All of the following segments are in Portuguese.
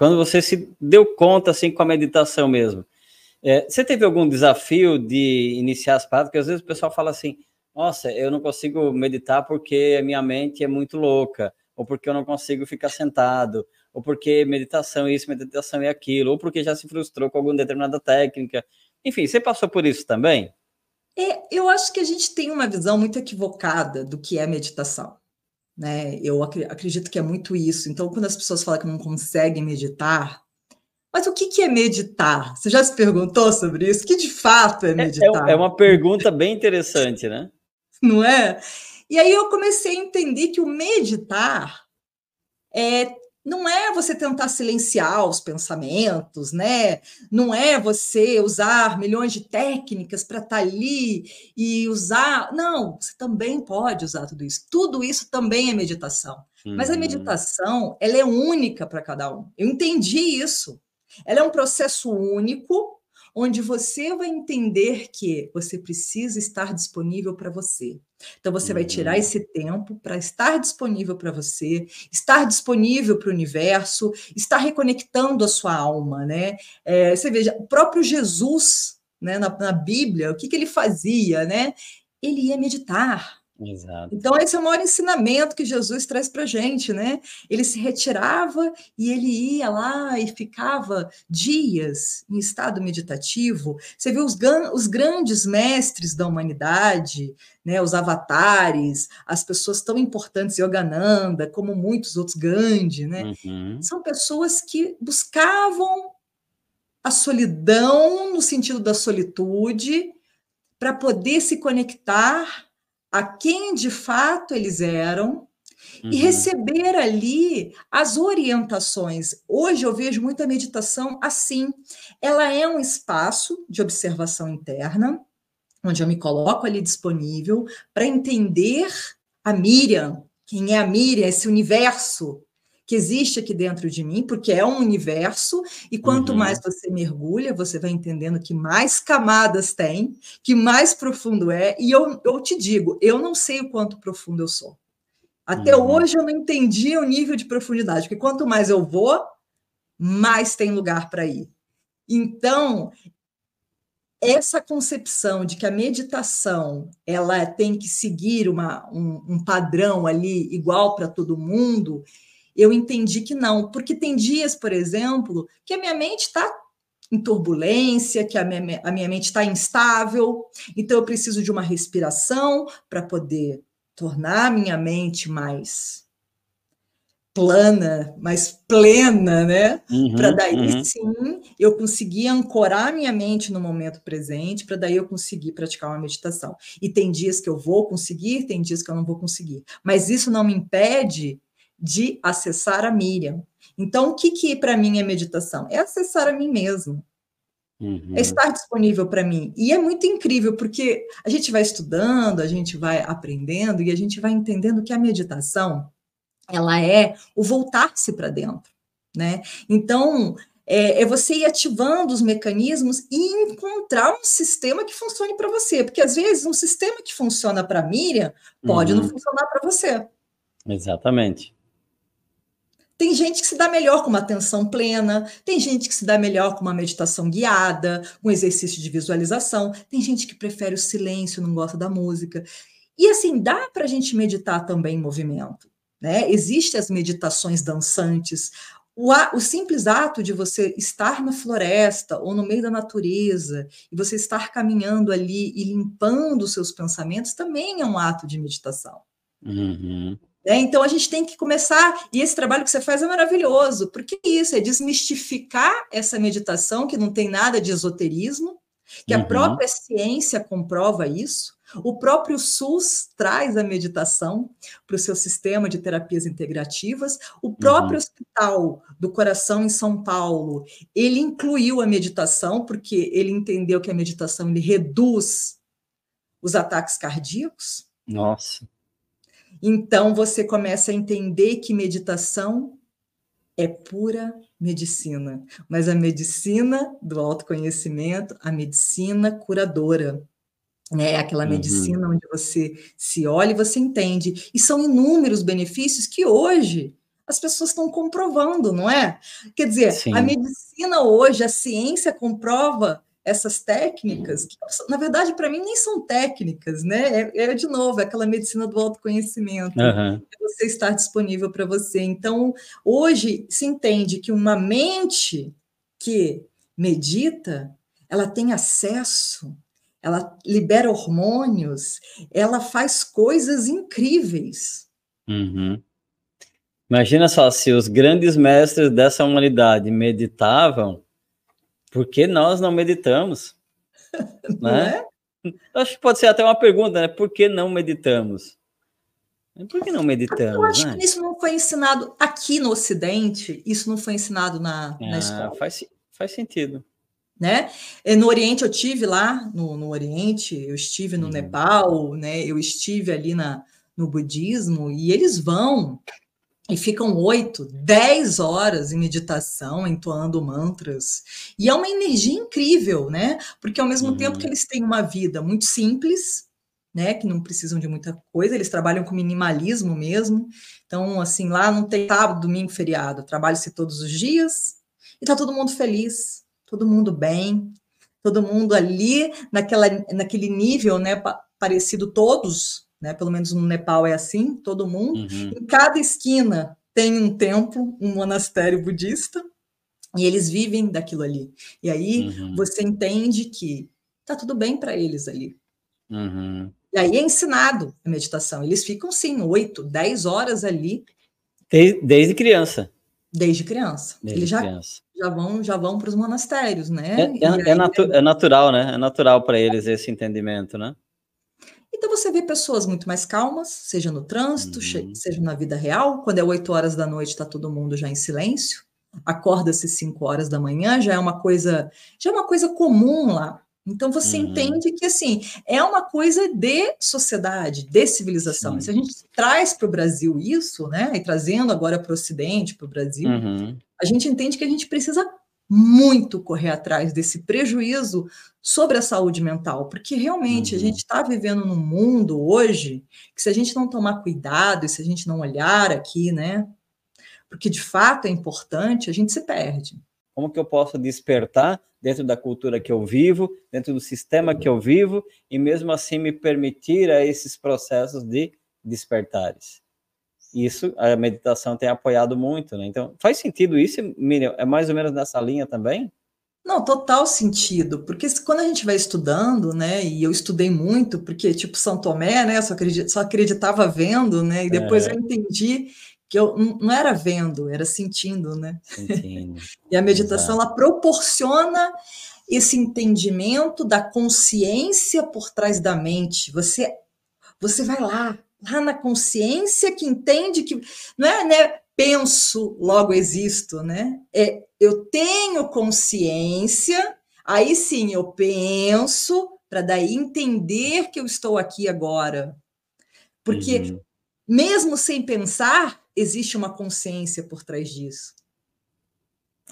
quando você se deu conta, assim, com a meditação mesmo, é, você teve algum desafio de iniciar as práticas? Porque às vezes o pessoal fala assim, nossa, eu não consigo meditar porque a minha mente é muito louca, ou porque eu não consigo ficar sentado, ou porque meditação é isso, meditação é aquilo, ou porque já se frustrou com alguma determinada técnica. Enfim, você passou por isso também? É, eu acho que a gente tem uma visão muito equivocada do que é meditação. Né? Eu acredito que é muito isso. Então, quando as pessoas falam que não conseguem meditar, mas o que é meditar? Você já se perguntou sobre isso? O que de fato é, é, é meditar? É, é uma pergunta bem interessante, né? Não é? E aí eu comecei a entender que o meditar é não é você tentar silenciar os pensamentos, né? Não é você usar milhões de técnicas para estar tá ali e usar. Não, você também pode usar tudo isso. Tudo isso também é meditação. Uhum. Mas a uhum. meditação, ela é única para cada um. Eu entendi isso. Ela é um processo único onde você vai entender que você precisa estar disponível para você. Então, você vai tirar uhum. esse tempo para estar disponível para você, estar disponível para o universo, estar reconectando a sua alma, né? É, você veja, o próprio Jesus, né, na, na Bíblia, o que, que ele fazia, né? Ele ia meditar, Exato. Então, esse é o maior ensinamento que Jesus traz para a gente, né? Ele se retirava e ele ia lá e ficava dias em estado meditativo. Você viu os, os grandes mestres da humanidade, né? Os avatares, as pessoas tão importantes, Yogananda, como muitos outros, Gandhi, né? Uhum. São pessoas que buscavam a solidão no sentido da solitude para poder se conectar a quem de fato eles eram uhum. e receber ali as orientações. Hoje eu vejo muita meditação assim. Ela é um espaço de observação interna, onde eu me coloco ali disponível para entender a Miriam, quem é a Miriam, esse universo que existe aqui dentro de mim, porque é um universo, e quanto uhum. mais você mergulha, você vai entendendo que mais camadas tem, que mais profundo é, e eu, eu te digo, eu não sei o quanto profundo eu sou. Até uhum. hoje eu não entendi o nível de profundidade, porque quanto mais eu vou, mais tem lugar para ir. Então, essa concepção de que a meditação ela tem que seguir uma, um, um padrão ali igual para todo mundo, eu entendi que não, porque tem dias, por exemplo, que a minha mente está em turbulência, que a minha, a minha mente está instável, então eu preciso de uma respiração para poder tornar a minha mente mais plana, mais plena, né? Uhum, para daí uhum. sim eu conseguir ancorar minha mente no momento presente, para daí eu conseguir praticar uma meditação. E tem dias que eu vou conseguir, tem dias que eu não vou conseguir. Mas isso não me impede de acessar a Miriam. Então, o que, que para mim é meditação? É acessar a mim mesmo. Uhum. É estar disponível para mim. E é muito incrível, porque a gente vai estudando, a gente vai aprendendo e a gente vai entendendo que a meditação ela é o voltar-se para dentro. Né? Então, é, é, você ir ativando os mecanismos e encontrar um sistema que funcione para você. Porque às vezes um sistema que funciona para Miriam pode uhum. não funcionar para você. Exatamente. Tem gente que se dá melhor com uma atenção plena, tem gente que se dá melhor com uma meditação guiada, um exercício de visualização, tem gente que prefere o silêncio, não gosta da música. E assim, dá para a gente meditar também em movimento. Né? Existem as meditações dançantes, o, o, simples ato de você estar na floresta ou no meio da natureza e você estar caminhando ali e limpando os seus pensamentos também é um ato de meditação. Uhum. É, então a gente tem que começar, e esse trabalho que você faz é maravilhoso, porque isso é desmistificar essa meditação que não tem nada de esoterismo, que uhum. a própria ciência comprova isso. O próprio SUS traz a meditação para o seu sistema de terapias integrativas. O próprio uhum. Hospital do Coração em São Paulo, ele incluiu a meditação, porque ele entendeu que a meditação ele reduz os ataques cardíacos. Nossa. Então você começa a entender que meditação é pura medicina, mas a medicina do autoconhecimento, a medicina curadora. Né? Aquela uhum. medicina onde você se olha e você entende. E são inúmeros benefícios que hoje as pessoas estão comprovando, não é? Quer dizer, Sim. a medicina hoje, a ciência comprova essas técnicas, que, na verdade, para mim, nem são técnicas, né? É, é, de novo, é aquela medicina do autoconhecimento, uhum. você estar disponível para você. Então, hoje se entende que uma mente que medita, ela tem acesso, ela libera hormônios, ela faz coisas incríveis. Uhum. Imagina só, se os grandes mestres dessa humanidade meditavam, por que nós não meditamos? Não né? É? Acho que pode ser até uma pergunta, né? Por que não meditamos? Por que não meditamos? Eu acho né? que isso não foi ensinado aqui no Ocidente, isso não foi ensinado na, ah, na escola. Faz, faz sentido. Né? No Oriente eu tive lá, no, no Oriente, eu estive no uhum. Nepal, né? Eu estive ali na, no budismo e eles vão e ficam oito, dez horas em meditação, entoando mantras. E é uma energia incrível, né? Porque ao mesmo uhum. tempo que eles têm uma vida muito simples, né? Que não precisam de muita coisa, eles trabalham com minimalismo mesmo. Então, assim, lá não tem sábado, domingo, feriado. Trabalha-se todos os dias e tá todo mundo feliz, todo mundo bem, todo mundo ali naquela, naquele nível, né? Parecido todos né? Pelo menos no Nepal é assim, todo mundo. Uhum. Em cada esquina tem um templo, um monastério budista, e eles vivem daquilo ali. E aí uhum. você entende que tá tudo bem para eles ali. Uhum. E aí é ensinado a meditação. Eles ficam, sim, oito, dez horas ali. Desde, desde criança. Desde criança. Desde eles já, criança. já vão já vão para os monastérios, né? É, é, é, natu é natural, né? É natural para eles esse entendimento, né? Então você vê pessoas muito mais calmas, seja no trânsito, uhum. seja na vida real. Quando é 8 horas da noite, está todo mundo já em silêncio. Acorda-se 5 horas da manhã, já é uma coisa, já é uma coisa comum lá. Então você uhum. entende que assim é uma coisa de sociedade, de civilização. Sim. Se a gente traz para o Brasil isso, né, e trazendo agora para o Ocidente, para o Brasil, uhum. a gente entende que a gente precisa muito correr atrás desse prejuízo sobre a saúde mental, porque realmente uhum. a gente está vivendo num mundo hoje que se a gente não tomar cuidado e se a gente não olhar aqui, né, porque de fato é importante, a gente se perde. Como que eu posso despertar dentro da cultura que eu vivo, dentro do sistema que eu vivo e mesmo assim me permitir a esses processos de despertares? Isso a meditação tem apoiado muito, né? Então, faz sentido isso, Miriam? É mais ou menos nessa linha também? Não, total sentido, porque quando a gente vai estudando, né, e eu estudei muito, porque, tipo, São Tomé, né, só, acredit, só acreditava vendo, né, e depois é. eu entendi que eu não era vendo, era sentindo, né? Sentindo. e a meditação, Exato. ela proporciona esse entendimento da consciência por trás da mente. Você, você vai lá, lá na consciência que entende que não é, né? Penso, logo existo, né? É, eu tenho consciência, aí sim eu penso para daí entender que eu estou aqui agora. Porque uhum. mesmo sem pensar, existe uma consciência por trás disso.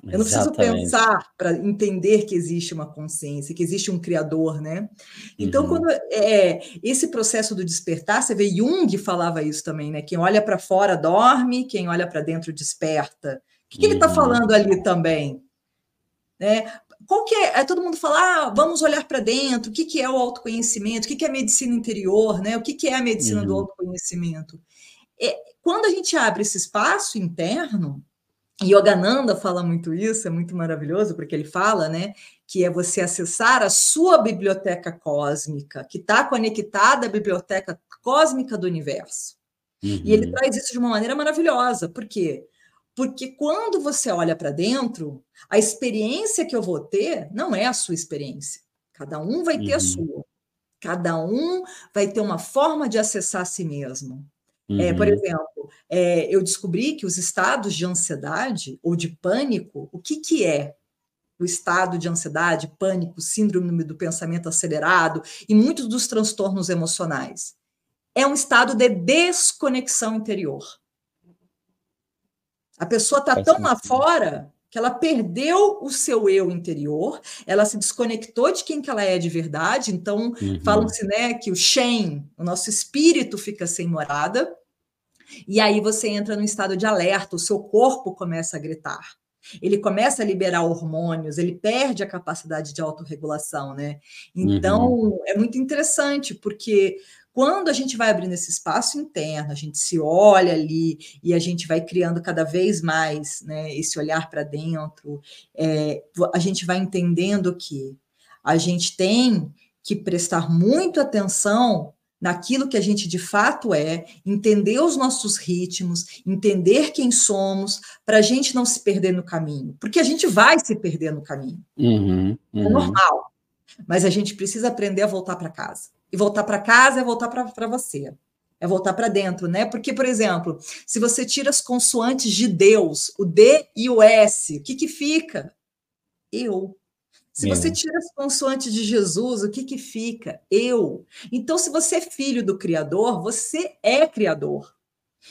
Eu não preciso pensar para entender que existe uma consciência, que existe um criador, né? Então, uhum. quando é, esse processo do despertar, você vê Jung falava isso também, né? Quem olha para fora dorme, quem olha para dentro desperta. O que, que uhum. ele está falando ali também? Né? Qual que é? Todo mundo fala, ah, vamos olhar para dentro. O que, que é o autoconhecimento? O que, que é a medicina interior? Né? O que, que é a medicina uhum. do autoconhecimento? É, quando a gente abre esse espaço interno, Yogananda fala muito isso, é muito maravilhoso, porque ele fala, né, que é você acessar a sua biblioteca cósmica, que está conectada à biblioteca cósmica do universo. Uhum. E ele uhum. traz isso de uma maneira maravilhosa. Por quê? Porque quando você olha para dentro, a experiência que eu vou ter não é a sua experiência. Cada um vai ter uhum. a sua. Cada um vai ter uma forma de acessar a si mesmo. Uhum. É, por uhum. exemplo, é, eu descobri que os estados de ansiedade ou de pânico, o que, que é o estado de ansiedade, pânico, síndrome do pensamento acelerado e muitos dos transtornos emocionais? É um estado de desconexão interior. A pessoa está tão lá fora que ela perdeu o seu eu interior, ela se desconectou de quem que ela é de verdade, então uhum. falam-se né, que o Shen, o nosso espírito fica sem morada, E aí você entra no estado de alerta, o seu corpo começa a gritar. Ele começa a liberar hormônios, ele perde a capacidade de autorregulação, né? Então, uhum. é muito interessante, porque quando a gente vai abrindo esse espaço interno, a gente se olha ali e a gente vai criando cada vez mais né, esse olhar para dentro, é, a gente vai entendendo que a gente tem que prestar muito atenção naquilo que a gente de fato é, entender os nossos ritmos, entender quem somos, para a gente não se perder no caminho, porque a gente vai se perder no caminho. Uhum, é uhum. É normal. Mas a gente precisa aprender a voltar para casa. E voltar para casa é voltar para você. É voltar para dentro, né? Porque, por exemplo, se você tira as consoantes de Deus, o D e o S, o que, que fica? Eu. Se você tira as consoantes de Jesus, o que, que fica? Eu. Então, se você é filho do Criador, você é Criador.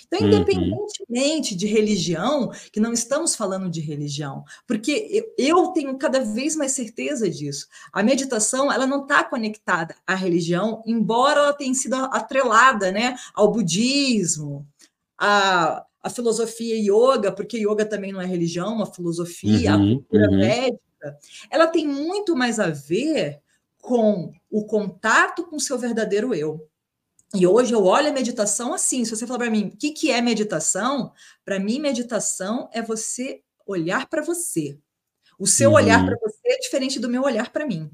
Então, uhum. independentemente uhum. de religião, que não estamos falando de religião, porque eu tenho cada vez mais certeza disso. A meditação, ela não está conectada à religião, embora ela tenha sido atrelada né, ao budismo, à, à filosofia yoga, porque yoga também não é religião, uma filosofia, uhum, a cultura uhum. médica, ela tem muito mais a ver com o contato com o seu verdadeiro eu. E hoje eu olho a meditação assim. Se você falar para mim, o que, que é meditação? Para mim, meditação é você olhar para você. O seu uhum. olhar para você é diferente do meu olhar para mim.